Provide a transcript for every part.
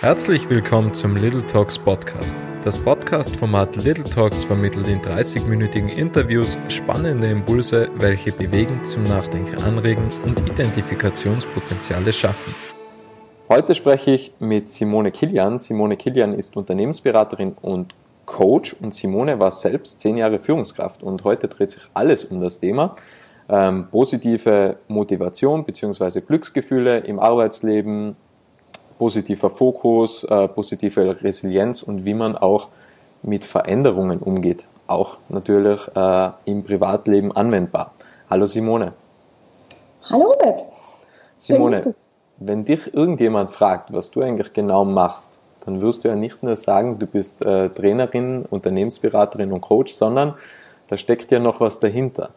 Herzlich willkommen zum Little Talks Podcast. Das Podcast-Format Little Talks vermittelt in 30-minütigen Interviews spannende Impulse, welche bewegen, zum Nachdenken anregen und Identifikationspotenziale schaffen. Heute spreche ich mit Simone Kilian. Simone Kilian ist Unternehmensberaterin und Coach und Simone war selbst zehn Jahre Führungskraft und heute dreht sich alles um das Thema ähm, positive Motivation bzw. Glücksgefühle im Arbeitsleben, positiver Fokus, äh, positive Resilienz und wie man auch mit Veränderungen umgeht. Auch natürlich äh, im Privatleben anwendbar. Hallo Simone. Hallo Robert. Simone, wenn dich irgendjemand fragt, was du eigentlich genau machst, dann wirst du ja nicht nur sagen, du bist äh, Trainerin, Unternehmensberaterin und Coach, sondern da steckt ja noch was dahinter.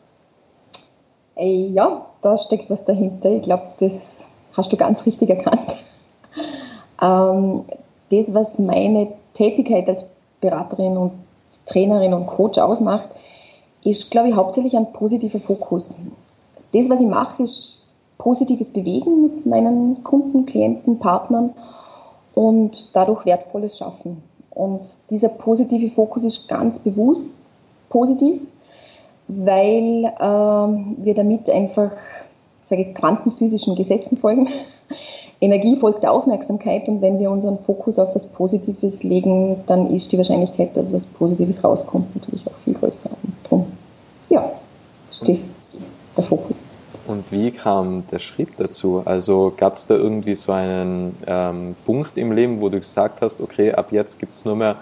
Ja, da steckt was dahinter. Ich glaube, das hast du ganz richtig erkannt. Ähm, das, was meine Tätigkeit als Beraterin und Trainerin und Coach ausmacht, ist, glaube ich, hauptsächlich ein positiver Fokus. Das, was ich mache, ist positives Bewegen mit meinen Kunden, Klienten, Partnern und dadurch Wertvolles schaffen. Und dieser positive Fokus ist ganz bewusst positiv, weil äh, wir damit einfach sage ich, quantenphysischen Gesetzen folgen. Energie folgt der Aufmerksamkeit und wenn wir unseren Fokus auf was Positives legen, dann ist die Wahrscheinlichkeit, dass was Positives rauskommt, natürlich auch viel größer. Und darum, ja, stehst der Fokus. Und wie kam der Schritt dazu? Also gab es da irgendwie so einen ähm, Punkt im Leben, wo du gesagt hast, okay, ab jetzt gibt es nur mehr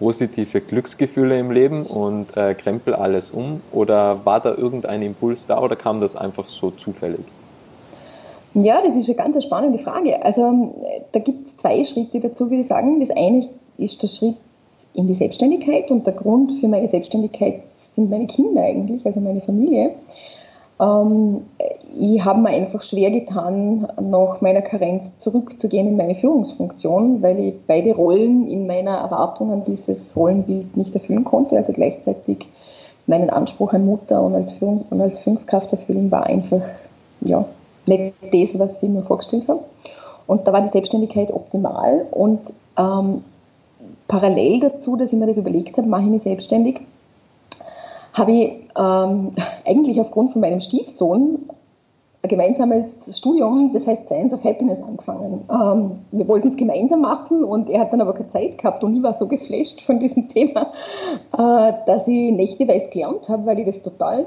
positive Glücksgefühle im Leben und äh, krempel alles um? Oder war da irgendein Impuls da oder kam das einfach so zufällig? Ja, das ist eine ganz spannende Frage. Also da gibt es zwei Schritte dazu, würde ich sagen. Das eine ist der Schritt in die Selbstständigkeit und der Grund für meine Selbstständigkeit sind meine Kinder eigentlich, also meine Familie. Ähm, ich habe mir einfach schwer getan, nach meiner Karenz zurückzugehen in meine Führungsfunktion, weil ich beide Rollen in meiner Erwartung an dieses Rollenbild nicht erfüllen konnte. Also gleichzeitig meinen Anspruch an Mutter und als, Führung, und als Führungskraft erfüllen war einfach ja, nicht das, was ich mir vorgestellt habe. Und da war die Selbstständigkeit optimal. Und ähm, parallel dazu, dass ich mir das überlegt habe, mache ich mich selbstständig, habe ich ähm, eigentlich aufgrund von meinem Stiefsohn ein gemeinsames Studium, das heißt Science of Happiness, angefangen. Ähm, wir wollten es gemeinsam machen und er hat dann aber keine Zeit gehabt und ich war so geflasht von diesem Thema, äh, dass ich nächteweise gelernt habe, weil ich das total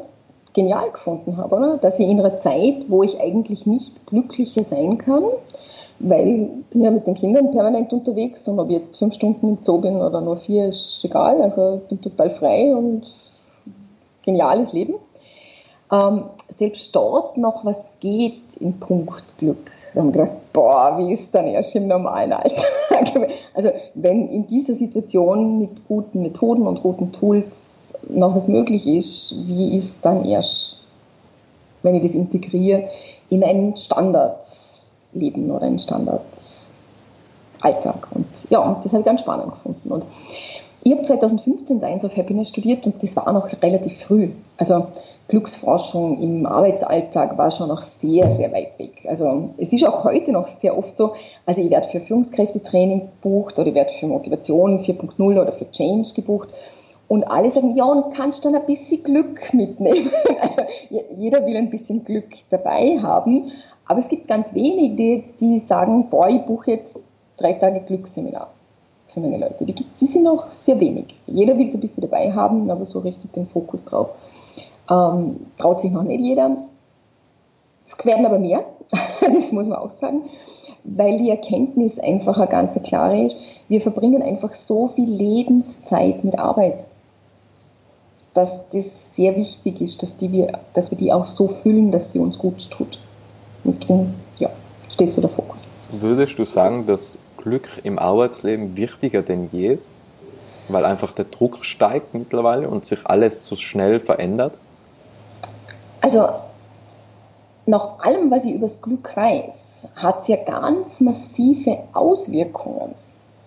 genial gefunden habe, oder? Dass ich in einer Zeit, wo ich eigentlich nicht glücklicher sein kann, weil ich bin ja mit den Kindern permanent unterwegs und ob ich jetzt fünf Stunden im Zoo bin oder nur vier, ist egal. Also ich bin total frei und geniales Leben. Ähm, selbst dort noch was geht in Punkt Glück. Da haben wir gedacht, boah, wie ist dann erst im normalen Alltag? also wenn in dieser Situation mit guten Methoden und guten Tools noch was möglich ist, wie ist dann erst, wenn ich das integriere, in ein Standardleben oder ein Standardalltag? Und ja, das habe ich ganz spannend gefunden. Und ich habe 2015 Science of Happiness studiert und das war noch relativ früh. Also Glücksforschung im Arbeitsalltag war schon noch sehr, sehr weit weg. Also es ist auch heute noch sehr oft so, also ich werde für Führungskräftetraining gebucht oder ich werde für Motivation 4.0 oder für Change gebucht und alle sagen, ja, und kannst dann ein bisschen Glück mitnehmen. Also jeder will ein bisschen Glück dabei haben, aber es gibt ganz wenige, die, sagen, boah, ich buche jetzt drei Tage Glücksseminar für meine Leute. Die, die sind noch sehr wenig. Jeder will es ein bisschen dabei haben, aber so richtig den Fokus drauf. Ähm, traut sich noch nicht jeder. Es werden aber mehr, das muss man auch sagen, weil die Erkenntnis einfach eine ganz klare ist. Wir verbringen einfach so viel Lebenszeit mit Arbeit, dass das sehr wichtig ist, dass, die wir, dass wir die auch so füllen, dass sie uns gut tut. Und darum, ja, stehst du der Fokus. Würdest du sagen, dass Glück im Arbeitsleben wichtiger denn je ist? Weil einfach der Druck steigt mittlerweile und sich alles so schnell verändert? Also, nach allem, was ich über das Glück weiß, hat es ja ganz massive Auswirkungen.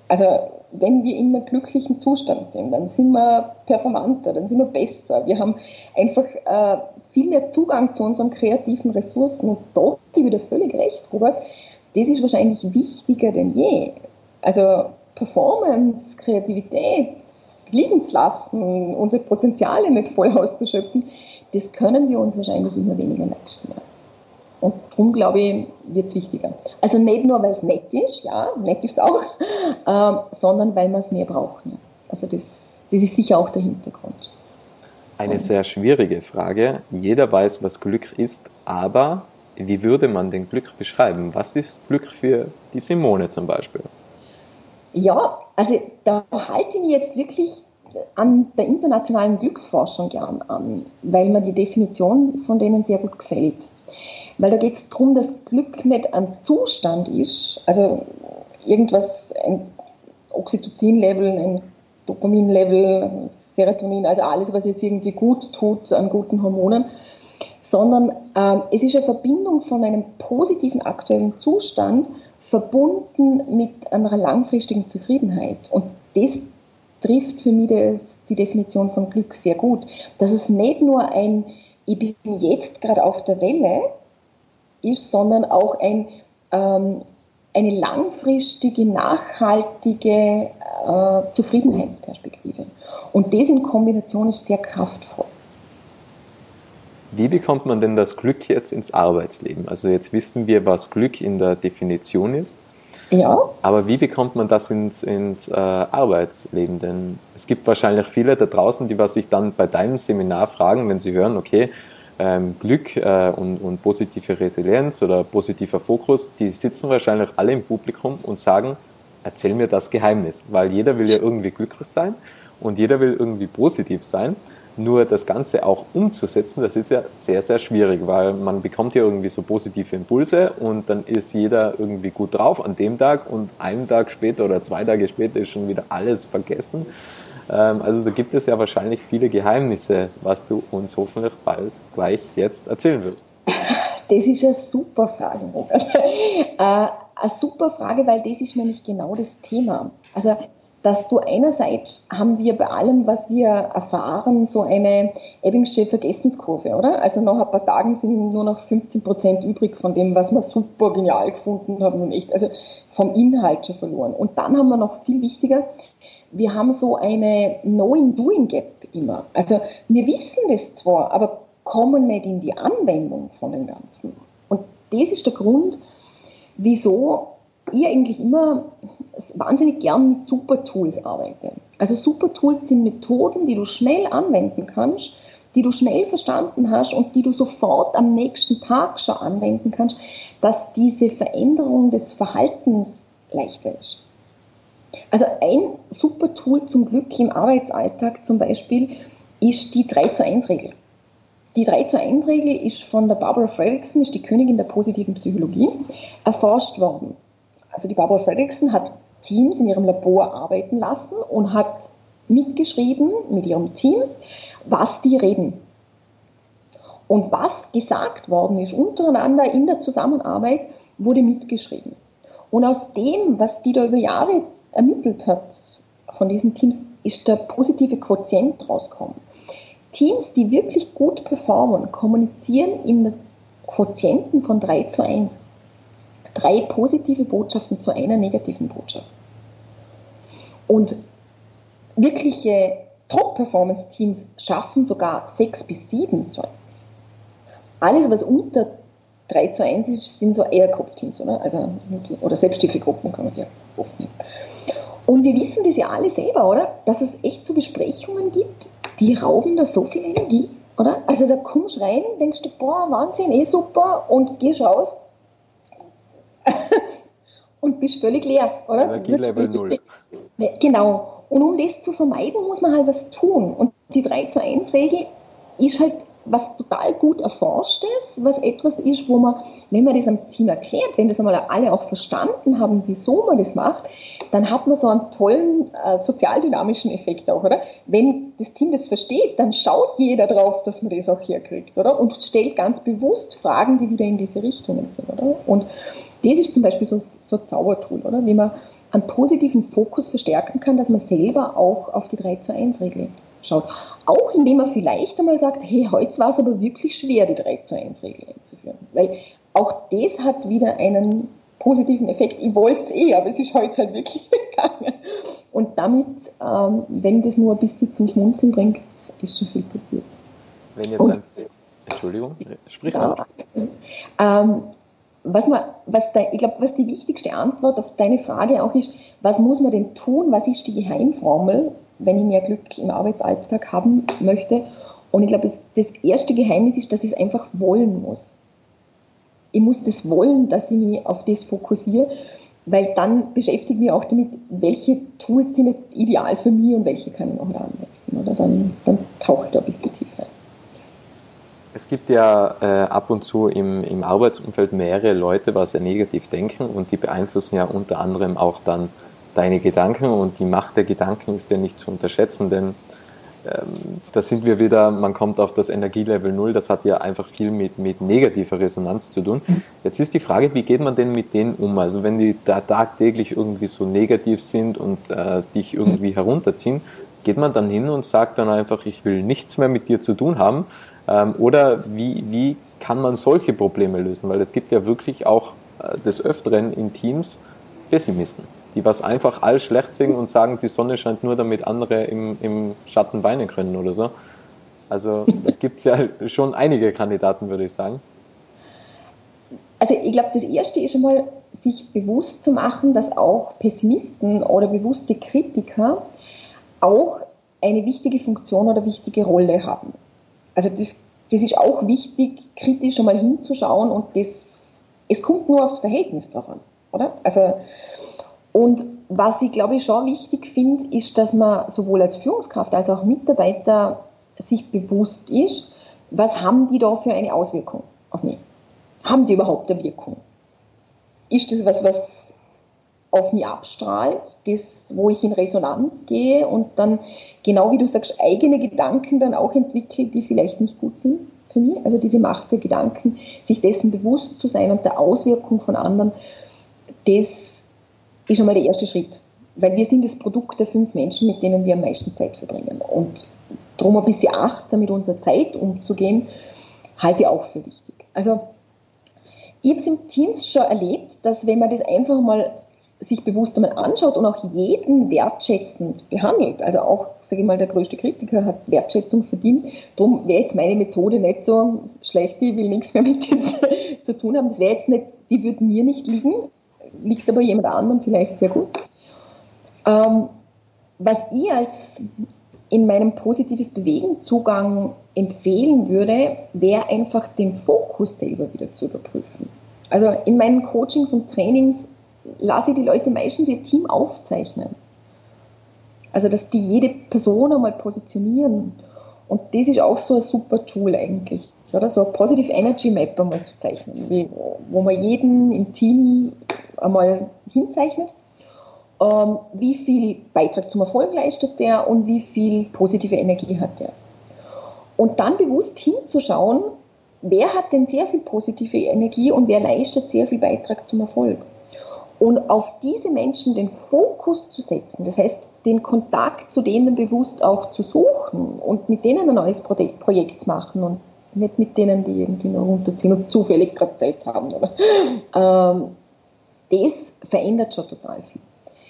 Also, wenn wir in einem glücklichen Zustand sind, dann sind wir performanter, dann sind wir besser. Wir haben einfach äh, viel mehr Zugang zu unseren kreativen Ressourcen. Und da gebe ich dir völlig recht, Robert das ist wahrscheinlich wichtiger denn je. Also Performance, Kreativität, lassen, unsere Potenziale nicht voll auszuschöpfen, das können wir uns wahrscheinlich immer weniger leisten. Und darum, glaube ich, wird es wichtiger. Also nicht nur, weil es nett ist, ja, nett ist auch, äh, sondern weil wir es mehr brauchen. Also das, das ist sicher auch der Hintergrund. Eine sehr schwierige Frage. Jeder weiß, was Glück ist, aber wie würde man denn Glück beschreiben? Was ist Glück für die Simone zum Beispiel? Ja, also da halte ich mich jetzt wirklich an der internationalen Glücksforschung gern an, weil mir die Definition von denen sehr gut gefällt. Weil da geht es darum, dass Glück nicht ein Zustand ist, also irgendwas, ein Oxytocin-Level, ein Dopamin-Level, Serotonin, also alles, was jetzt irgendwie gut tut an guten Hormonen, sondern ähm, es ist eine Verbindung von einem positiven aktuellen Zustand verbunden mit einer langfristigen Zufriedenheit. Und das trifft für mich das, die Definition von Glück sehr gut, dass es nicht nur ein Ich bin jetzt gerade auf der Welle ist, sondern auch ein, ähm, eine langfristige, nachhaltige äh, Zufriedenheitsperspektive. Und das in Kombination ist sehr kraftvoll. Wie bekommt man denn das Glück jetzt ins Arbeitsleben? Also jetzt wissen wir, was Glück in der Definition ist. Ja. Aber wie bekommt man das ins, ins äh, Arbeitsleben? Denn es gibt wahrscheinlich viele da draußen, die was sich dann bei deinem Seminar fragen, wenn sie hören, okay, Glück äh, und, und positive Resilienz oder positiver Fokus, die sitzen wahrscheinlich alle im Publikum und sagen, erzähl mir das Geheimnis, weil jeder will ja irgendwie glücklich sein und jeder will irgendwie positiv sein. Nur das Ganze auch umzusetzen, das ist ja sehr, sehr schwierig, weil man bekommt ja irgendwie so positive Impulse und dann ist jeder irgendwie gut drauf an dem Tag und einen Tag später oder zwei Tage später ist schon wieder alles vergessen. Ähm, also da gibt es ja wahrscheinlich viele Geheimnisse, was du uns hoffentlich bald gleich jetzt erzählen wirst. Das ist eine super Frage, Robert. Äh, eine super Frage, weil das ist nämlich genau das Thema. Also dass du einerseits haben wir bei allem, was wir erfahren, so eine Ebbingsche Vergessenskurve, oder? Also nach ein paar Tagen sind nur noch 15 Prozent übrig von dem, was wir super genial gefunden haben und echt, also vom Inhalt schon verloren. Und dann haben wir noch viel wichtiger, wir haben so eine Knowing-Doing-Gap immer. Also wir wissen das zwar, aber kommen nicht in die Anwendung von dem Ganzen. Und das ist der Grund, wieso ich eigentlich immer wahnsinnig gern mit Super-Tools arbeite. Also Super-Tools sind Methoden, die du schnell anwenden kannst, die du schnell verstanden hast und die du sofort am nächsten Tag schon anwenden kannst, dass diese Veränderung des Verhaltens leichter ist. Also ein super Tool zum Glück im Arbeitsalltag zum Beispiel ist die 3 zu 1 Regel. Die 3 zu 1 Regel ist von der Barbara Fredrickson, ist die Königin der positiven Psychologie, erforscht worden. Also die Barbara Fredrickson hat Teams in ihrem Labor arbeiten lassen und hat mitgeschrieben mit ihrem Team, was die reden. Und was gesagt worden ist untereinander in der Zusammenarbeit, wurde mitgeschrieben. Und aus dem, was die da über Jahre ermittelt hat von diesen Teams, ist der positive Quotient rausgekommen. Teams, die wirklich gut performen, kommunizieren im Quotienten von 3 zu 1 drei positive Botschaften zu einer negativen Botschaft. Und wirkliche Top-Performance-Teams schaffen sogar sechs bis sieben zu 1. Alles, was unter 3 zu 1 ist, sind so eher Gruppteams, oder? Also, oder Selbsthilfegruppen kann man ja aufnehmen. Und wir wissen das ja alle selber, oder? Dass es echt so Besprechungen gibt, die rauben da so viel Energie, oder? Also da kommst du rein, denkst du, boah, Wahnsinn, eh super, und gehst raus, und bist völlig leer, oder? Energielevel null. Genau. Und um das zu vermeiden, muss man halt was tun. Und die 3 zu 1 Regel ist halt was total gut erforscht ist, was etwas ist, wo man, wenn man das am Team erklärt, wenn das einmal alle auch verstanden haben, wieso man das macht, dann hat man so einen tollen äh, sozialdynamischen Effekt auch, oder? Wenn das Team das versteht, dann schaut jeder drauf, dass man das auch herkriegt, oder? Und stellt ganz bewusst Fragen, die wieder in diese Richtung gehen, oder? Und das ist zum Beispiel so, so ein Zaubertool, oder? Wie man einen positiven Fokus verstärken kann, dass man selber auch auf die 3 zu 1 Regel schaut. Auch indem man vielleicht einmal sagt, hey, heute war es aber wirklich schwer, die 3 zu 1 Regel einzuführen. Weil auch das hat wieder einen positiven Effekt. Ich wollte es eh, aber es ist heute halt wirklich gegangen. Und damit, ähm, wenn das nur ein bisschen zum Schmunzeln bringt, ist schon viel passiert. Wenn jetzt ein, Entschuldigung, sprich ja, ähm, was man, was da, ich glaube, was die wichtigste Antwort auf deine Frage auch ist, was muss man denn tun? Was ist die Geheimformel, wenn ich mehr Glück im Arbeitsalltag haben möchte? Und ich glaube, das erste Geheimnis ist, dass ich es einfach wollen muss. Ich muss das wollen, dass ich mich auf das fokussiere, weil dann beschäftige ich mich auch damit, welche Tools sind jetzt ideal für mich und welche kann ich noch anwenden. Oder dann, dann taucht da ein bisschen tiefer. Es gibt ja äh, ab und zu im, im Arbeitsumfeld mehrere Leute, was sehr negativ denken und die beeinflussen ja unter anderem auch dann deine Gedanken und die Macht der Gedanken ist ja nicht zu unterschätzen, denn ähm, da sind wir wieder, man kommt auf das Energielevel Null, das hat ja einfach viel mit, mit negativer Resonanz zu tun. Jetzt ist die Frage, wie geht man denn mit denen um? Also wenn die da tagtäglich irgendwie so negativ sind und äh, dich irgendwie herunterziehen, geht man dann hin und sagt dann einfach, ich will nichts mehr mit dir zu tun haben ähm, oder wie, wie kann man solche Probleme lösen? Weil es gibt ja wirklich auch äh, des Öfteren in Teams Pessimisten, die was einfach all schlecht sehen und sagen, die Sonne scheint nur, damit andere im, im Schatten weinen können oder so. Also da gibt es ja schon einige Kandidaten, würde ich sagen. Also ich glaube, das Erste ist einmal, sich bewusst zu machen, dass auch Pessimisten oder bewusste Kritiker auch eine wichtige Funktion oder wichtige Rolle haben. Also das, das ist auch wichtig, kritisch einmal hinzuschauen und das, es kommt nur aufs Verhältnis drauf an, oder? Also, und was ich glaube ich schon wichtig finde, ist, dass man sowohl als Führungskraft als auch Mitarbeiter sich bewusst ist, was haben die da für eine Auswirkung auf mich? Haben die überhaupt eine Wirkung? Ist das was, was auf mich abstrahlt, das, wo ich in Resonanz gehe und dann, genau wie du sagst, eigene Gedanken dann auch entwickle, die vielleicht nicht gut sind für mich. Also diese Macht der Gedanken, sich dessen bewusst zu sein und der Auswirkung von anderen, das ist schon mal der erste Schritt. Weil wir sind das Produkt der fünf Menschen, mit denen wir am meisten Zeit verbringen. Und darum ein bisschen achtsam mit unserer Zeit umzugehen, halte ich auch für wichtig. Also ich habe es im Teams schon erlebt, dass wenn man das einfach mal sich bewusst einmal anschaut und auch jeden wertschätzend behandelt, also auch, sage ich mal, der größte Kritiker hat Wertschätzung verdient, darum wäre jetzt meine Methode nicht so schlecht, ich will nichts mehr mit dir zu tun haben, das wäre jetzt nicht, die würde mir nicht liegen, liegt aber jemand anderem vielleicht sehr gut. Ähm, was ich als in meinem positives Bewegen Zugang empfehlen würde, wäre einfach den Fokus selber wieder zu überprüfen. Also in meinen Coachings und Trainings lasse ich die Leute meistens ihr Team aufzeichnen. Also, dass die jede Person einmal positionieren. Und das ist auch so ein super Tool eigentlich. Oder so ein Positive Energy Map einmal zu zeichnen, wie, wo man jeden im Team einmal hinzeichnet, ähm, wie viel Beitrag zum Erfolg leistet der und wie viel positive Energie hat der. Und dann bewusst hinzuschauen, wer hat denn sehr viel positive Energie und wer leistet sehr viel Beitrag zum Erfolg. Und auf diese Menschen den Fokus zu setzen, das heißt, den Kontakt zu denen bewusst auch zu suchen und mit denen ein neues Projekt zu machen und nicht mit denen, die irgendwie nur runterziehen und zufällig gerade Zeit haben. Oder? Ähm, das verändert schon total viel.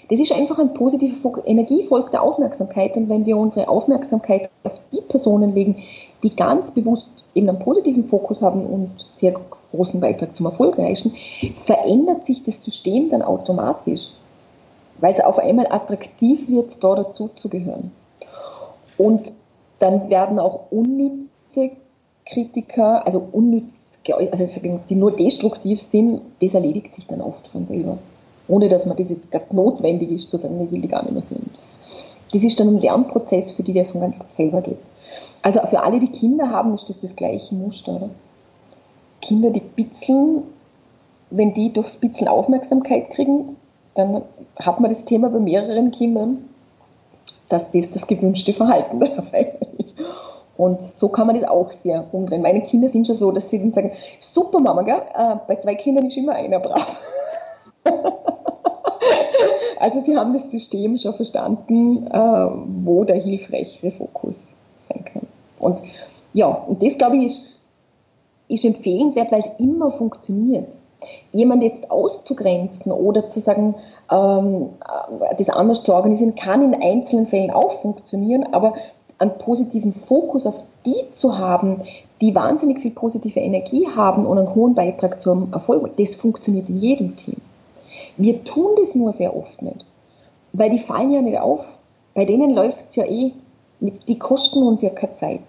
Das ist einfach ein positiver Energie folgt der Aufmerksamkeit und wenn wir unsere Aufmerksamkeit auf die Personen legen, die ganz bewusst eben einen positiven Fokus haben und sehr großen Beitrag zum Erfolg leisten, verändert sich das System dann automatisch, weil es auf einmal attraktiv wird, da dazuzugehören. Und dann werden auch unnütze Kritiker, also unnütz, also die nur destruktiv sind, das erledigt sich dann oft von selber. Ohne dass man das jetzt gerade notwendig ist, zu sagen, ich will die gar nicht mehr sehen. Das, das ist dann ein Lernprozess, für die der von ganz selber geht. Also für alle, die Kinder haben, ist das das gleiche Muster. Oder? Kinder, die bitzeln, wenn die durchs Bitzeln Aufmerksamkeit kriegen, dann hat man das Thema bei mehreren Kindern, dass das das gewünschte Verhalten dabei ist. Und so kann man das auch sehr umdrehen. Meine Kinder sind schon so, dass sie dann sagen, super Mama, gell? Äh, bei zwei Kindern ist immer einer brav. also sie haben das System schon verstanden, äh, wo der hilfreichere Fokus sein kann. Und ja, und das glaube ich ist, ist empfehlenswert, weil es immer funktioniert. Jemand jetzt auszugrenzen oder zu sagen, ähm, das anders zu organisieren, kann in einzelnen Fällen auch funktionieren, aber einen positiven Fokus auf die zu haben, die wahnsinnig viel positive Energie haben und einen hohen Beitrag zum Erfolg, das funktioniert in jedem Team. Wir tun das nur sehr oft nicht, weil die fallen ja nicht auf. Bei denen läuft es ja eh, die kosten uns ja keine Zeit.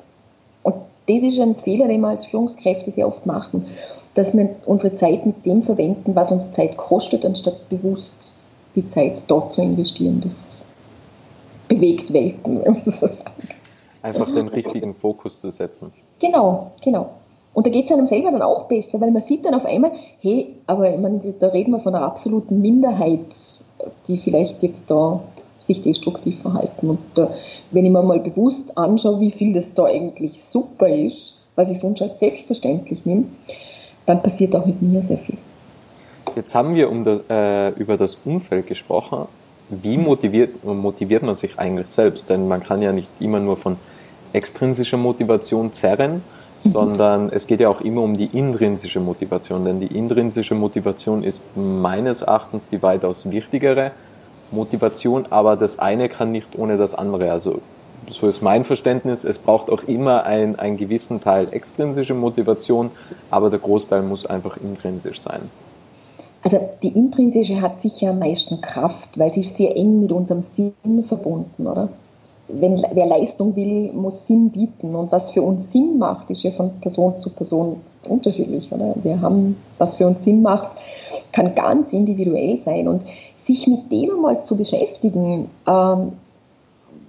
Und das ist ein Fehler, den wir als Führungskräfte sehr oft machen, dass wir unsere Zeit mit dem verwenden, was uns Zeit kostet, anstatt bewusst die Zeit dort zu investieren. Das bewegt Welten, wenn man so sagt. Einfach den richtigen Fokus zu setzen. Genau, genau. Und da geht es einem selber dann auch besser, weil man sieht dann auf einmal, hey, aber ich meine, da reden wir von einer absoluten Minderheit, die vielleicht jetzt da sich destruktiv verhalten. Und da, wenn ich mir mal bewusst anschaue, wie viel das da eigentlich super ist, was ich sonst als selbstverständlich nehme, dann passiert auch mit mir sehr viel. Jetzt haben wir um das, äh, über das Umfeld gesprochen. Wie motiviert, motiviert man sich eigentlich selbst? Denn man kann ja nicht immer nur von extrinsischer Motivation zerren, mhm. sondern es geht ja auch immer um die intrinsische Motivation. Denn die intrinsische Motivation ist meines Erachtens die weitaus wichtigere Motivation, aber das eine kann nicht ohne das andere. Also so ist mein Verständnis, es braucht auch immer ein, einen gewissen Teil extrinsische Motivation, aber der Großteil muss einfach intrinsisch sein. Also die intrinsische hat sicher am meisten Kraft, weil sie ist sehr eng mit unserem Sinn verbunden, oder? Wenn, wer Leistung will, muss Sinn bieten. Und was für uns Sinn macht, ist ja von Person zu Person unterschiedlich, oder? Wir haben, was für uns Sinn macht, kann ganz individuell sein. Und sich mit dem einmal zu beschäftigen, ähm,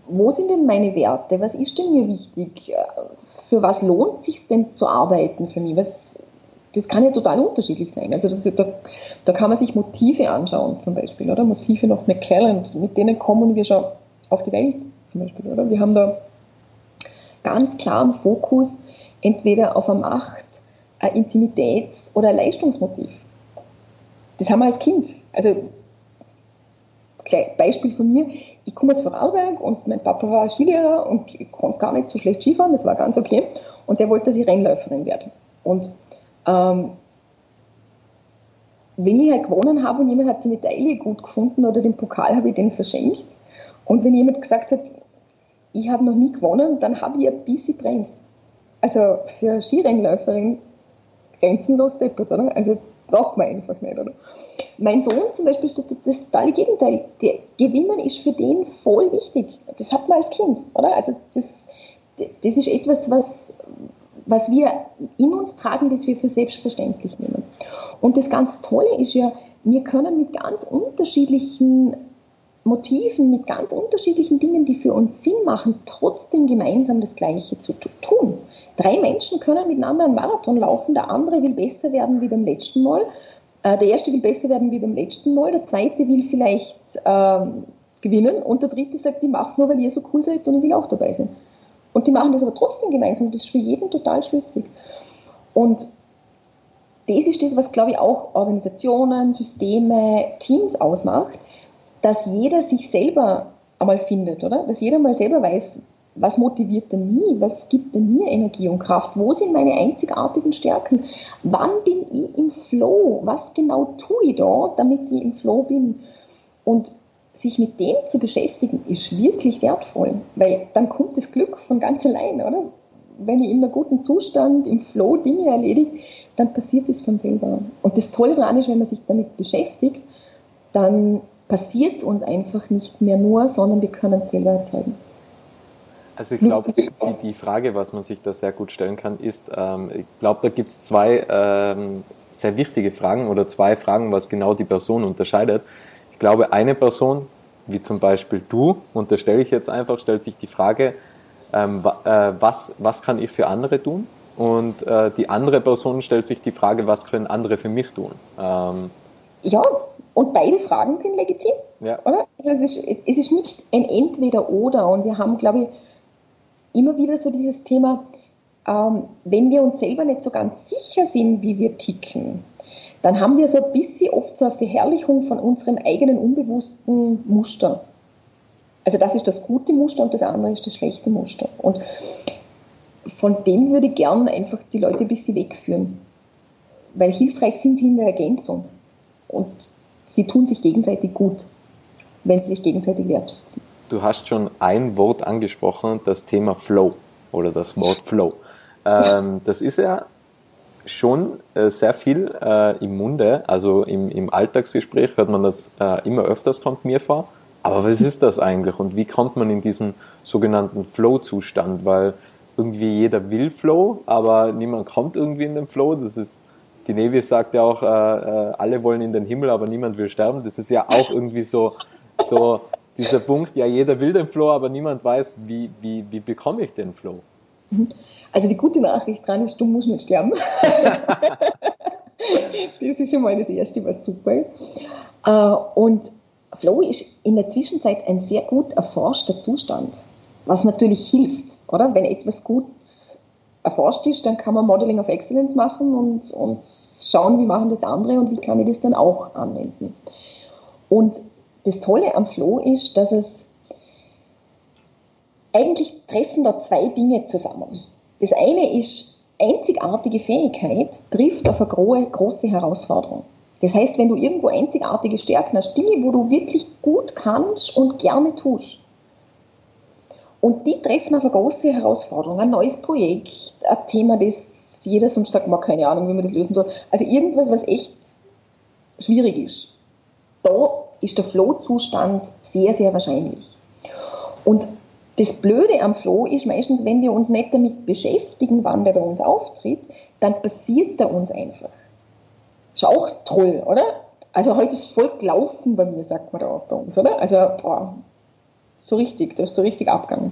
wo sind denn meine Werte? Was ist denn mir wichtig? Für was lohnt es sich denn zu arbeiten für mich? Was, das kann ja total unterschiedlich sein. Also das, da, da kann man sich Motive anschauen, zum Beispiel, oder? Motive nach McClellan, mit denen kommen wir schon auf die Welt, zum Beispiel, oder? Wir haben da ganz klar einen Fokus entweder auf eine Macht, ein Intimitäts- oder ein Leistungsmotiv. Das haben wir als Kind. Also Beispiel von mir, ich komme aus Vorarlberg und mein Papa war Skilehrer und ich konnte gar nicht so schlecht Skifahren, das war ganz okay. Und der wollte, dass ich Rennläuferin werde. Und ähm, wenn ich halt gewonnen habe und jemand hat die Medaille gut gefunden oder den Pokal, habe ich den verschenkt. Und wenn jemand gesagt hat, ich habe noch nie gewonnen, dann habe ich ein bisschen bremst. Also für Skirennläuferin grenzenlos deppert, oder? Also braucht man einfach nicht, oder? Mein Sohn zum Beispiel ist das totale Gegenteil. Der Gewinnen ist für den voll wichtig. Das hat man als Kind, oder? Also das, das ist etwas, was, was wir in uns tragen, das wir für selbstverständlich nehmen. Und das ganz Tolle ist ja, wir können mit ganz unterschiedlichen Motiven, mit ganz unterschiedlichen Dingen, die für uns Sinn machen, trotzdem gemeinsam das Gleiche zu tun. Drei Menschen können miteinander einen Marathon laufen, der andere will besser werden wie beim letzten Mal äh, der erste will besser werden wie beim letzten Mal, der zweite will vielleicht ähm, gewinnen und der dritte sagt, ich mache es nur, weil ihr so cool seid und ich will auch dabei sein. Und die machen das aber trotzdem gemeinsam und das ist für jeden total schlüssig. Und das ist das, was, glaube ich, auch Organisationen, Systeme, Teams ausmacht, dass jeder sich selber einmal findet, oder? Dass jeder mal selber weiß, was motiviert denn mich? Was gibt denn mir Energie und Kraft? Wo sind meine einzigartigen Stärken? Wann bin ich im Flow? Was genau tue ich da, damit ich im Flow bin? Und sich mit dem zu beschäftigen, ist wirklich wertvoll, weil dann kommt das Glück von ganz allein, oder? Wenn ich in einem guten Zustand, im Flow Dinge erledige, dann passiert es von selber. Und das Tolle daran ist, wenn man sich damit beschäftigt, dann passiert es uns einfach nicht mehr nur, sondern wir können es selber erzeugen. Also ich glaube, die, die, Frage, was man sich da sehr gut stellen kann, ist, ähm, ich glaube, da gibt es zwei ähm, sehr wichtige Fragen oder zwei Fragen, was genau die Person unterscheidet. Ich glaube, eine Person, wie zum Beispiel du, unterstelle ich jetzt einfach, stellt sich die Frage, ähm, äh, was, was kann ich für andere tun? Und äh, die andere Person stellt sich die Frage, was können andere für mich tun? Ähm, ja, und beide Fragen sind legitim. Ja. Oder? Also es, ist, es ist nicht ein Entweder-Oder. Und wir haben, glaube ich, immer wieder so dieses Thema, ähm, wenn wir uns selber nicht so ganz sicher sind, wie wir ticken, dann haben wir so ein bisschen oft so eine Verherrlichung von unserem eigenen unbewussten Muster. Also das ist das gute Muster und das andere ist das schlechte Muster. Und von dem würde ich gerne einfach die Leute ein bisschen wegführen. weil hilfreich sind sie in der Ergänzung und sie tun sich gegenseitig gut, wenn sie sich gegenseitig wertschätzen. Du hast schon ein Wort angesprochen, das Thema Flow oder das Wort Flow. Ähm, das ist ja schon äh, sehr viel äh, im Munde, also im, im Alltagsgespräch hört man das äh, immer öfters, kommt mir vor. Aber was ist das eigentlich und wie kommt man in diesen sogenannten Flow-Zustand? Weil irgendwie jeder will Flow, aber niemand kommt irgendwie in den Flow. Das ist, die Navy sagt ja auch, äh, äh, alle wollen in den Himmel, aber niemand will sterben. Das ist ja auch irgendwie so, so dieser Punkt, ja, jeder will den Flow, aber niemand weiß, wie, wie, wie bekomme ich den Flow? Also die gute Nachricht dran ist, du musst nicht sterben. das ist schon mal das Erste, was super ist. Äh, und Flow ist in der Zwischenzeit ein sehr gut erforschter Zustand, was natürlich hilft, oder? Wenn etwas gut erforscht ist, dann kann man Modeling of Excellence machen und, und schauen, wie machen das andere und wie kann ich das dann auch anwenden. Und das Tolle am Flow ist, dass es eigentlich treffen da zwei Dinge zusammen. Das eine ist, einzigartige Fähigkeit trifft auf eine große Herausforderung. Das heißt, wenn du irgendwo einzigartige Stärken hast, Dinge, wo du wirklich gut kannst und gerne tust, und die treffen auf eine große Herausforderung, ein neues Projekt, ein Thema, das jeder sonst sagt, man keine Ahnung, wie man das lösen soll. Also irgendwas, was echt schwierig ist. Da ist der Flow-Zustand sehr, sehr wahrscheinlich. Und das Blöde am Flow ist meistens, wenn wir uns nicht damit beschäftigen, wann der bei uns auftritt, dann passiert er uns einfach. Ist auch toll, oder? Also heute ist voll gelaufen bei mir, sagt man da auch bei uns, oder? Also, boah, so richtig, das ist so richtig abgegangen.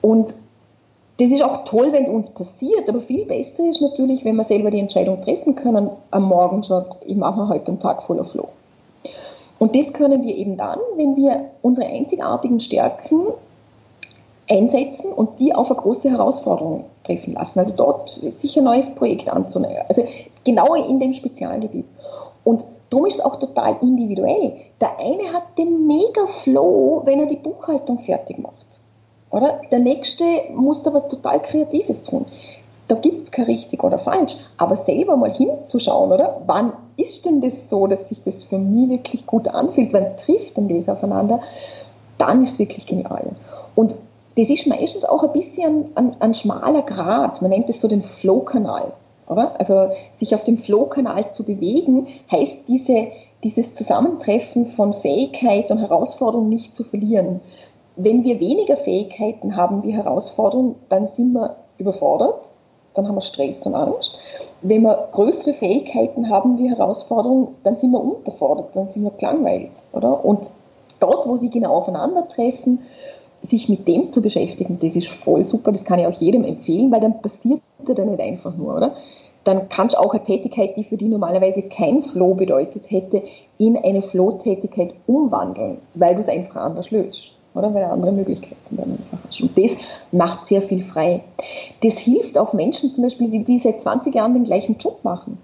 Und das ist auch toll, wenn es uns passiert, aber viel besser ist natürlich, wenn wir selber die Entscheidung treffen können, am Morgen schon, ich mache heute einen Tag voller Flow. Und das können wir eben dann, wenn wir unsere einzigartigen Stärken einsetzen und die auf eine große Herausforderung treffen lassen. Also dort sicher ein neues Projekt anzunehmen. Also genau in dem Spezialgebiet. Und darum ist es auch total individuell. Der eine hat den mega Flow, wenn er die Buchhaltung fertig macht. Oder? Der nächste muss da was total Kreatives tun. Da gibt es kein richtig oder falsch. Aber selber mal hinzuschauen, oder? Wann ist denn das so, dass sich das für mich wirklich gut anfühlt? Wann trifft denn das aufeinander? Dann ist es wirklich genial. Und das ist meistens auch ein bisschen ein, ein schmaler Grad. Man nennt es so den Flow-Kanal. Also sich auf dem Flow-Kanal zu bewegen, heißt diese, dieses Zusammentreffen von Fähigkeit und Herausforderung nicht zu verlieren. Wenn wir weniger Fähigkeiten haben wie Herausforderungen, dann sind wir überfordert, dann haben wir Stress und Angst. Wenn wir größere Fähigkeiten haben wie Herausforderungen, dann sind wir unterfordert, dann sind wir gelangweilt. Oder? Und dort, wo sie genau aufeinandertreffen, sich mit dem zu beschäftigen, das ist voll super, das kann ich auch jedem empfehlen, weil dann passiert er dann nicht einfach nur, oder? Dann kannst du auch eine Tätigkeit, die für die normalerweise kein Flow bedeutet hätte, in eine Flow-Tätigkeit umwandeln, weil du es einfach anders löst, oder? Weil du andere Möglichkeiten dann einfach hast. Und das macht sehr viel frei. Das hilft auch Menschen zum Beispiel, die seit 20 Jahren den gleichen Job machen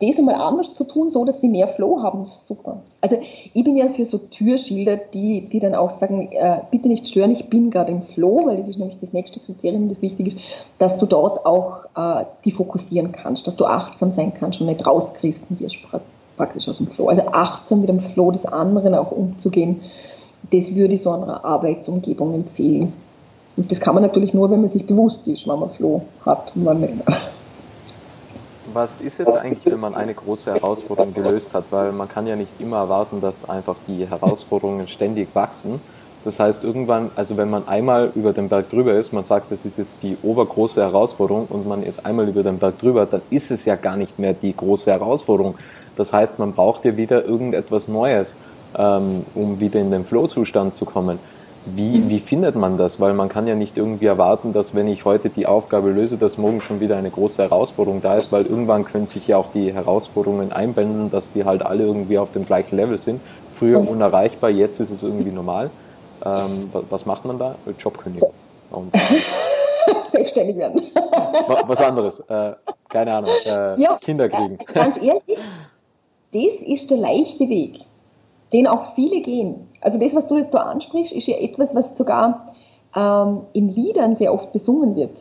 das einmal anders zu tun, so dass sie mehr Flow haben, ist super. Also ich bin ja für so Türschilder, die, die dann auch sagen, äh, bitte nicht stören, ich bin gerade im Flow, weil das ist nämlich das nächste Kriterium, das wichtig ist, dass du dort auch äh, die fokussieren kannst, dass du achtsam sein kannst und nicht rauskristen wirst praktisch aus dem Flow. Also achtsam mit dem Flow des anderen auch umzugehen, das würde ich so einer Arbeitsumgebung empfehlen. Und das kann man natürlich nur, wenn man sich bewusst ist, wann man Flow hat und wann nicht was ist jetzt eigentlich, wenn man eine große Herausforderung gelöst hat? Weil man kann ja nicht immer erwarten, dass einfach die Herausforderungen ständig wachsen. Das heißt, irgendwann, also wenn man einmal über den Berg drüber ist, man sagt, das ist jetzt die obergroße Herausforderung und man ist einmal über den Berg drüber, dann ist es ja gar nicht mehr die große Herausforderung. Das heißt, man braucht ja wieder irgendetwas Neues, ähm, um wieder in den Flow-Zustand zu kommen. Wie, wie findet man das? Weil man kann ja nicht irgendwie erwarten, dass wenn ich heute die Aufgabe löse, dass morgen schon wieder eine große Herausforderung da ist, weil irgendwann können sich ja auch die Herausforderungen einbinden, dass die halt alle irgendwie auf dem gleichen Level sind. Früher unerreichbar, jetzt ist es irgendwie normal. Ähm, was macht man da? Job kündigen. Und Selbstständig werden. was anderes. Äh, keine Ahnung. Äh, ja, Kinder kriegen. Ganz ehrlich, das ist der leichte Weg den auch viele gehen. Also das, was du jetzt da ansprichst, ist ja etwas, was sogar ähm, in Liedern sehr oft besungen wird.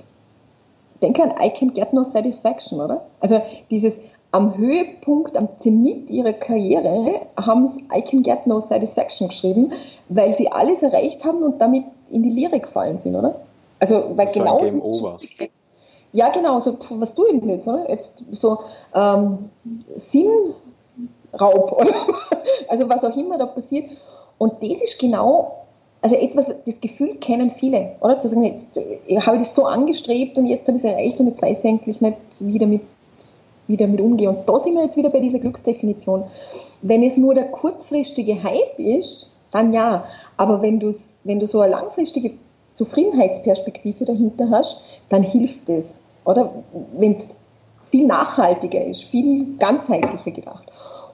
denke an I can get no satisfaction, oder? Also dieses am Höhepunkt, am Zenit ihrer Karriere haben sie I can get no satisfaction geschrieben, weil sie alles erreicht haben und damit in die Lehre gefallen sind, oder? Also, weil so genau. Game over. Ja, genau, so, was du eben jetzt, oder? Jetzt so ähm, Sinnraub, oder? Also, was auch immer da passiert. Und das ist genau, also etwas, das Gefühl kennen viele, oder? Zu sagen, jetzt habe ich das so angestrebt und jetzt habe ich es erreicht und jetzt weiß ich eigentlich nicht, wie damit, wie damit umgehe. Und da sind wir jetzt wieder bei dieser Glücksdefinition. Wenn es nur der kurzfristige Hype ist, dann ja. Aber wenn, wenn du so eine langfristige Zufriedenheitsperspektive dahinter hast, dann hilft es. Oder wenn es viel nachhaltiger ist, viel ganzheitlicher gedacht.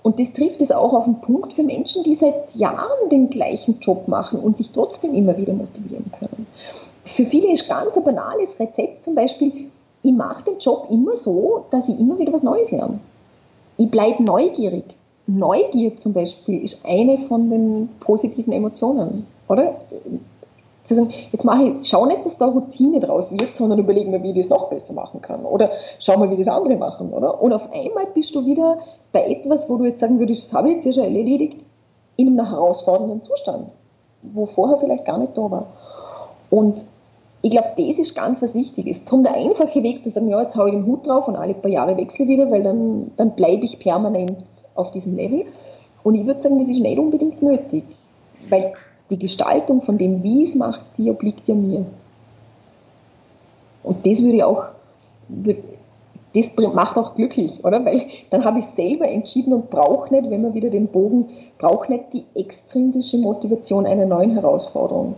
Und das trifft es auch auf den Punkt für Menschen, die seit Jahren den gleichen Job machen und sich trotzdem immer wieder motivieren können. Für viele ist ganz ein banales Rezept zum Beispiel, ich mache den Job immer so, dass ich immer wieder was Neues lerne. Ich bleibe neugierig. Neugier zum Beispiel ist eine von den positiven Emotionen, oder? Zu sagen, jetzt mache ich, schau nicht, dass da Routine draus wird, sondern überlege mir, wie ich das noch besser machen kann. Oder schau mal, wie das andere machen, oder? Und auf einmal bist du wieder bei etwas, wo du jetzt sagen würdest, das habe ich jetzt ja schon erledigt, in einem herausfordernden Zustand, wo vorher vielleicht gar nicht da war. Und ich glaube, das ist ganz was Wichtiges. Darum der einfache Weg, zu sagen, ja, jetzt haue ich den Hut drauf und alle paar Jahre wechsle wieder, weil dann, dann bleibe ich permanent auf diesem Level. Und ich würde sagen, das ist nicht unbedingt nötig. Weil die Gestaltung von dem, wie es macht, die obliegt ja mir. Und das würde ich auch, das macht auch glücklich, oder? Weil dann habe ich selber entschieden und brauche nicht, wenn man wieder den Bogen, brauche nicht die extrinsische Motivation einer neuen Herausforderung.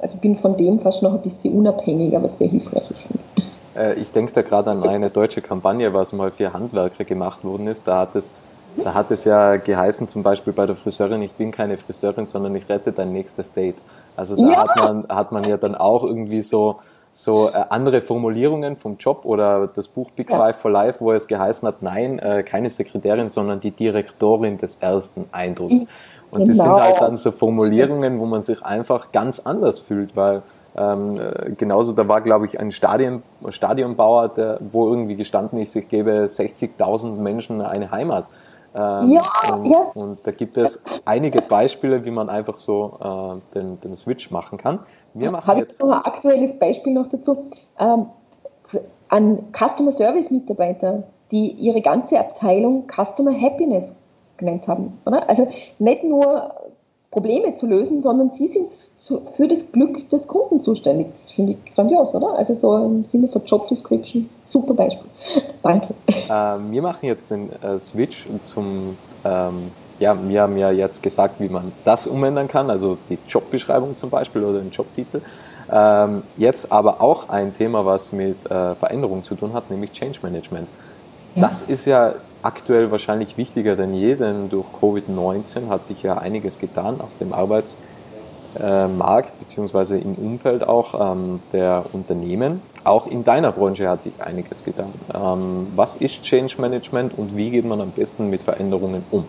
Also bin von dem fast noch ein bisschen unabhängiger, was sehr hilfreich ist. Äh, ich denke da gerade an eine deutsche Kampagne, was mal für Handwerker gemacht worden ist. Da hat es da hat es ja geheißen, zum Beispiel bei der Friseurin, ich bin keine Friseurin, sondern ich rette dein nächstes Date. Also da ja. hat, man, hat man ja dann auch irgendwie so, so äh, andere Formulierungen vom Job oder das Buch Big Five for Life, wo es geheißen hat, nein, äh, keine Sekretärin, sondern die Direktorin des ersten Eindrucks. Und genau. das sind halt dann so Formulierungen, wo man sich einfach ganz anders fühlt, weil ähm, äh, genauso, da war, glaube ich, ein Stadion, Stadionbauer, der, wo irgendwie gestanden ist, ich gebe 60.000 Menschen eine Heimat. Ähm, ja, und, ja. und da gibt es einige Beispiele, wie man einfach so äh, den, den Switch machen kann. Wir machen Habe jetzt ich noch ein aktuelles Beispiel noch dazu. Ähm, an Customer Service Mitarbeiter, die ihre ganze Abteilung Customer Happiness genannt haben. Oder? Also nicht nur Probleme zu lösen, sondern sie sind für das Glück des Kunden zuständig. Das finde ich grandios, oder? Also so im Sinne von Job Description, super Beispiel. Danke. Ähm, wir machen jetzt den äh, Switch zum, ähm, ja, wir haben ja jetzt gesagt, wie man das umändern kann, also die Jobbeschreibung zum Beispiel oder den Jobtitel. Ähm, jetzt aber auch ein Thema, was mit äh, Veränderung zu tun hat, nämlich Change Management. Ja. Das ist ja aktuell wahrscheinlich wichtiger denn je, denn durch Covid-19 hat sich ja einiges getan auf dem Arbeitsmarkt beziehungsweise im Umfeld auch ähm, der Unternehmen. Auch in deiner Branche hat sich einiges getan. Ähm, was ist Change Management und wie geht man am besten mit Veränderungen um?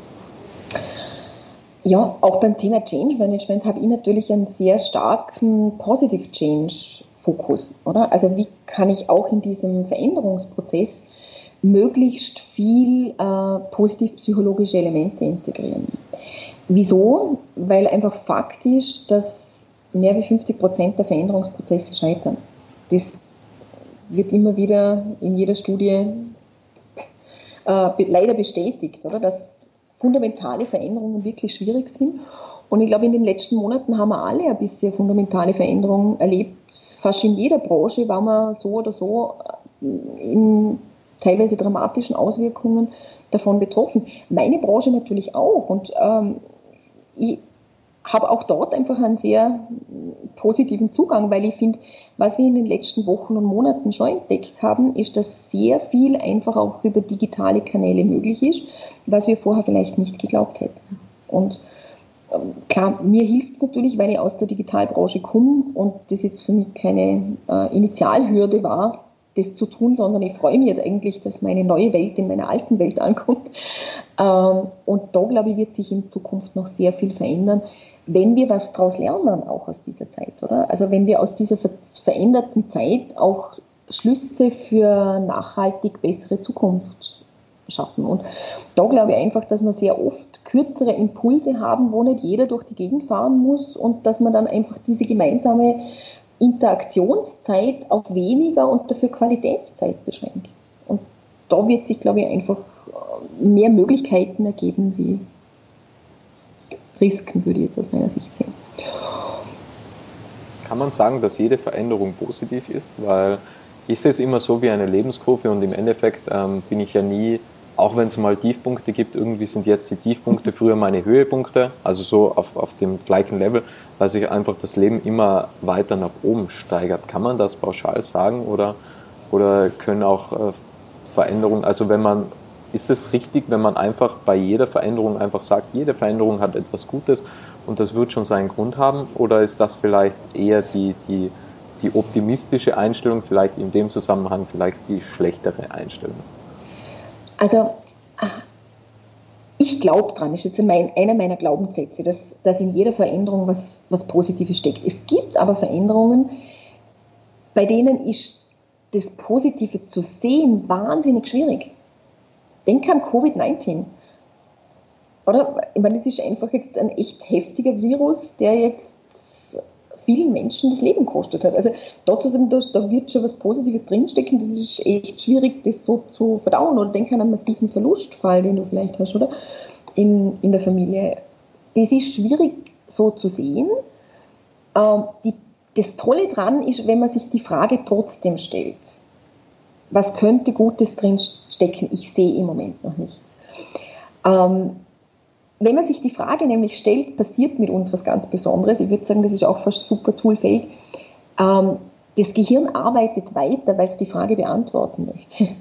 Ja, auch beim Thema Change Management habe ich natürlich einen sehr starken Positive Change Fokus, oder? Also wie kann ich auch in diesem Veränderungsprozess möglichst viel äh, positiv-psychologische Elemente integrieren. Wieso? Weil einfach Fakt ist, dass mehr als 50 Prozent der Veränderungsprozesse scheitern. Das wird immer wieder in jeder Studie äh, leider bestätigt, oder? dass fundamentale Veränderungen wirklich schwierig sind. Und ich glaube, in den letzten Monaten haben wir alle ein bisschen fundamentale Veränderungen erlebt. Fast in jeder Branche war man so oder so in teilweise dramatischen Auswirkungen davon betroffen. Meine Branche natürlich auch. Und ähm, ich habe auch dort einfach einen sehr positiven Zugang, weil ich finde, was wir in den letzten Wochen und Monaten schon entdeckt haben, ist, dass sehr viel einfach auch über digitale Kanäle möglich ist, was wir vorher vielleicht nicht geglaubt hätten. Und ähm, klar, mir hilft es natürlich, weil ich aus der Digitalbranche komme und das jetzt für mich keine äh, Initialhürde war, das zu tun, sondern ich freue mich jetzt eigentlich, dass meine neue Welt in meiner alten Welt ankommt. Ähm, und da, glaube ich, wird sich in Zukunft noch sehr viel verändern, wenn wir was daraus lernen, auch aus dieser Zeit, oder? Also wenn wir aus dieser veränderten Zeit auch Schlüsse für nachhaltig bessere Zukunft schaffen. Und da glaube ich einfach, dass wir sehr oft kürzere Impulse haben, wo nicht jeder durch die Gegend fahren muss und dass man dann einfach diese gemeinsame Interaktionszeit auf weniger und dafür Qualitätszeit beschränkt. Und da wird sich, glaube ich, einfach mehr Möglichkeiten ergeben wie Risiken, würde ich jetzt aus meiner Sicht sehen. Kann man sagen, dass jede Veränderung positiv ist? Weil ich sehe es immer so wie eine Lebenskurve und im Endeffekt ähm, bin ich ja nie, auch wenn es mal Tiefpunkte gibt, irgendwie sind jetzt die Tiefpunkte früher meine Höhepunkte, also so auf, auf dem gleichen Level, weil sich einfach das Leben immer weiter nach oben steigert. Kann man das pauschal sagen oder, oder können auch äh, Veränderungen, also wenn man ist es richtig, wenn man einfach bei jeder Veränderung einfach sagt, jede Veränderung hat etwas Gutes und das wird schon seinen Grund haben? Oder ist das vielleicht eher die, die, die optimistische Einstellung, vielleicht in dem Zusammenhang vielleicht die schlechtere Einstellung? Also ich glaube dran, ist jetzt mein, einer meiner Glaubenssätze, dass, dass in jeder Veränderung was, was Positives steckt. Es gibt aber Veränderungen, bei denen ist das Positive zu sehen wahnsinnig schwierig. Denk an Covid-19. Oder? Ich meine, das ist einfach jetzt ein echt heftiger Virus, der jetzt vielen Menschen das Leben gekostet hat. Also da zu sagen, da, wird schon was Positives drinstecken, das ist echt schwierig, das so zu verdauen. Oder denk an einen massiven Verlustfall, den du vielleicht hast, oder? In, in der Familie. Das ist schwierig so zu sehen. Ähm, die, das Tolle daran ist, wenn man sich die Frage trotzdem stellt was könnte Gutes drin stecken? Ich sehe im Moment noch nichts. Ähm, wenn man sich die Frage nämlich stellt, passiert mit uns was ganz Besonderes, ich würde sagen, das ist auch fast super toolfähig, ähm, das Gehirn arbeitet weiter, weil es die Frage beantworten möchte.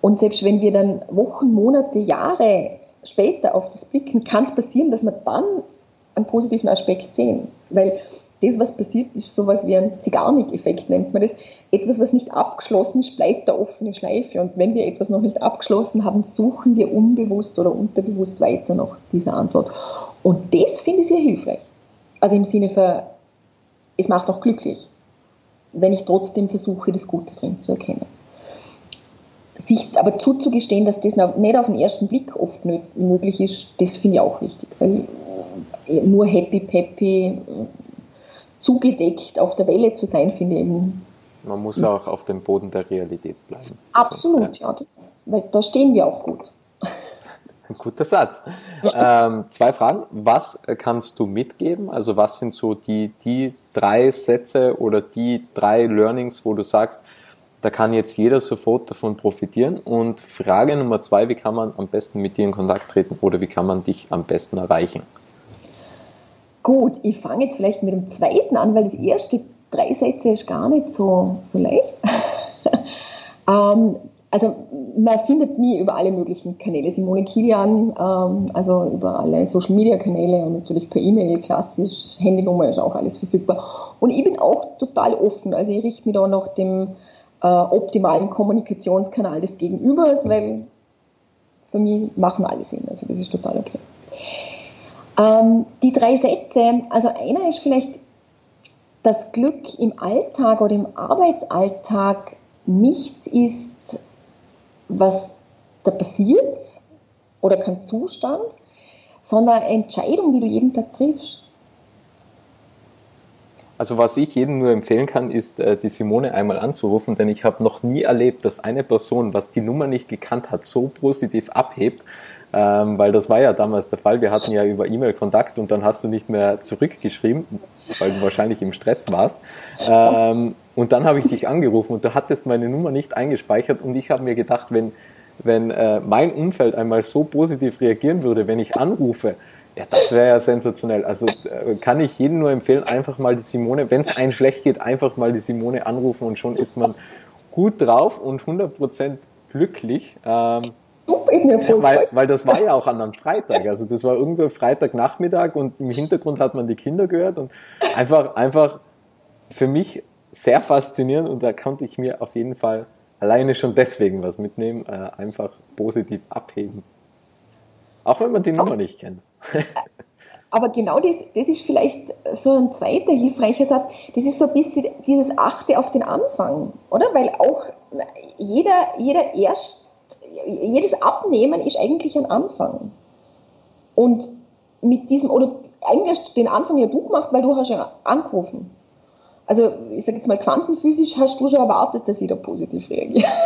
Und selbst wenn wir dann Wochen, Monate, Jahre später auf das blicken, kann es passieren, dass wir dann einen positiven Aspekt sehen. Weil das, was passiert, ist sowas wie ein Zigarnik-Effekt, nennt man das. Etwas, was nicht abgeschlossen ist, bleibt der offene Schleife. Und wenn wir etwas noch nicht abgeschlossen haben, suchen wir unbewusst oder unterbewusst weiter nach dieser Antwort. Und das finde ich sehr hilfreich. Also im Sinne von, es macht auch glücklich, wenn ich trotzdem versuche, das Gute drin zu erkennen. Sich aber zuzugestehen, dass das nicht auf den ersten Blick oft möglich ist, das finde ich auch wichtig. Weil nur happy, peppy, zugedeckt auf der Welle zu sein, finde ich eben. Man muss auch auf dem Boden der Realität bleiben. Absolut, so, ja. ja. Weil da stehen wir auch gut. Ein guter Satz. Ähm, zwei Fragen. Was kannst du mitgeben? Also was sind so die, die drei Sätze oder die drei Learnings, wo du sagst, da kann jetzt jeder sofort davon profitieren? Und Frage Nummer zwei, wie kann man am besten mit dir in Kontakt treten oder wie kann man dich am besten erreichen? Gut, ich fange jetzt vielleicht mit dem zweiten an, weil das erste drei Sätze ist gar nicht so, so leicht. ähm, also man findet mich über alle möglichen Kanäle. Simone Kilian, ähm, also über alle Social Media Kanäle und natürlich per E-Mail, klassisch, Handynummer ist auch alles verfügbar. Und ich bin auch total offen. Also ich richte mich da nach dem äh, optimalen Kommunikationskanal des Gegenübers, weil für mich machen alle Sinn. Also das ist total okay. Ähm, die drei Sätze, also einer ist vielleicht, das Glück im Alltag oder im Arbeitsalltag nichts ist, was da passiert oder kein Zustand, sondern eine Entscheidung, die du jeden Tag triffst. Also was ich jedem nur empfehlen kann, ist äh, die Simone einmal anzurufen, denn ich habe noch nie erlebt, dass eine Person, was die Nummer nicht gekannt hat, so positiv abhebt ähm, weil das war ja damals der Fall. Wir hatten ja über E-Mail Kontakt und dann hast du nicht mehr zurückgeschrieben, weil du wahrscheinlich im Stress warst. Ähm, und dann habe ich dich angerufen und du hattest meine Nummer nicht eingespeichert und ich habe mir gedacht, wenn, wenn äh, mein Umfeld einmal so positiv reagieren würde, wenn ich anrufe, ja, das wäre ja sensationell. Also äh, kann ich jedem nur empfehlen, einfach mal die Simone, wenn es einem schlecht geht, einfach mal die Simone anrufen und schon ist man gut drauf und 100% glücklich. Ähm, super in der weil, weil das war ja auch an einem Freitag. Also das war irgendwo Freitagnachmittag und im Hintergrund hat man die Kinder gehört und einfach, einfach für mich sehr faszinierend und da konnte ich mir auf jeden Fall alleine schon deswegen was mitnehmen, äh, einfach positiv abheben. Auch wenn man die Nummer nicht kennt. aber genau das, das ist vielleicht so ein zweiter hilfreicher Satz. Das ist so ein bisschen dieses Achte auf den Anfang, oder? Weil auch jeder, jeder erst, jedes Abnehmen ist eigentlich ein Anfang. Und mit diesem, oder eigentlich hast du den Anfang ja du gemacht, weil du hast ja angerufen. Also ich sage jetzt mal quantenphysisch hast du schon erwartet, dass ich da positiv reagiere.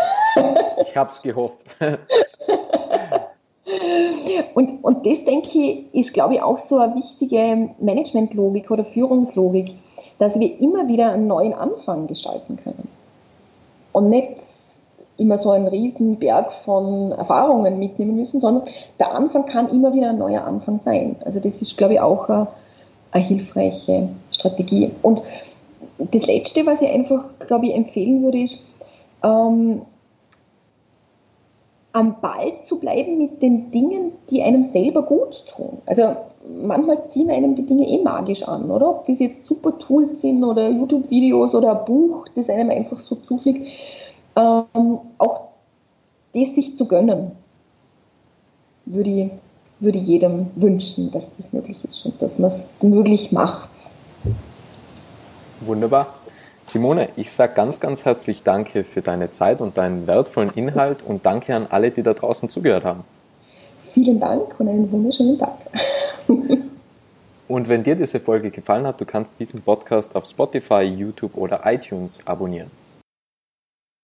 Ich habe es gehofft. Und, und das, denke ich, ist, glaube ich, auch so eine wichtige Managementlogik oder Führungslogik, dass wir immer wieder einen neuen Anfang gestalten können. Und nicht immer so einen riesen Berg von Erfahrungen mitnehmen müssen, sondern der Anfang kann immer wieder ein neuer Anfang sein. Also das ist, glaube ich, auch eine, eine hilfreiche Strategie. Und das Letzte, was ich einfach, glaube ich, empfehlen würde, ist, ähm, am Ball zu bleiben mit den Dingen, die einem selber gut tun. Also manchmal ziehen einem die Dinge eh magisch an, oder? Ob das jetzt super Tools sind oder YouTube-Videos oder ein Buch, das einem einfach so zufliegt. Ähm, auch das sich zu gönnen, würde ich, würde jedem wünschen, dass das möglich ist und dass man es möglich macht. Wunderbar. Simone, ich sage ganz, ganz herzlich Danke für deine Zeit und deinen wertvollen Inhalt und danke an alle, die da draußen zugehört haben. Vielen Dank und einen wunderschönen Tag. und wenn dir diese Folge gefallen hat, du kannst diesen Podcast auf Spotify, YouTube oder iTunes abonnieren.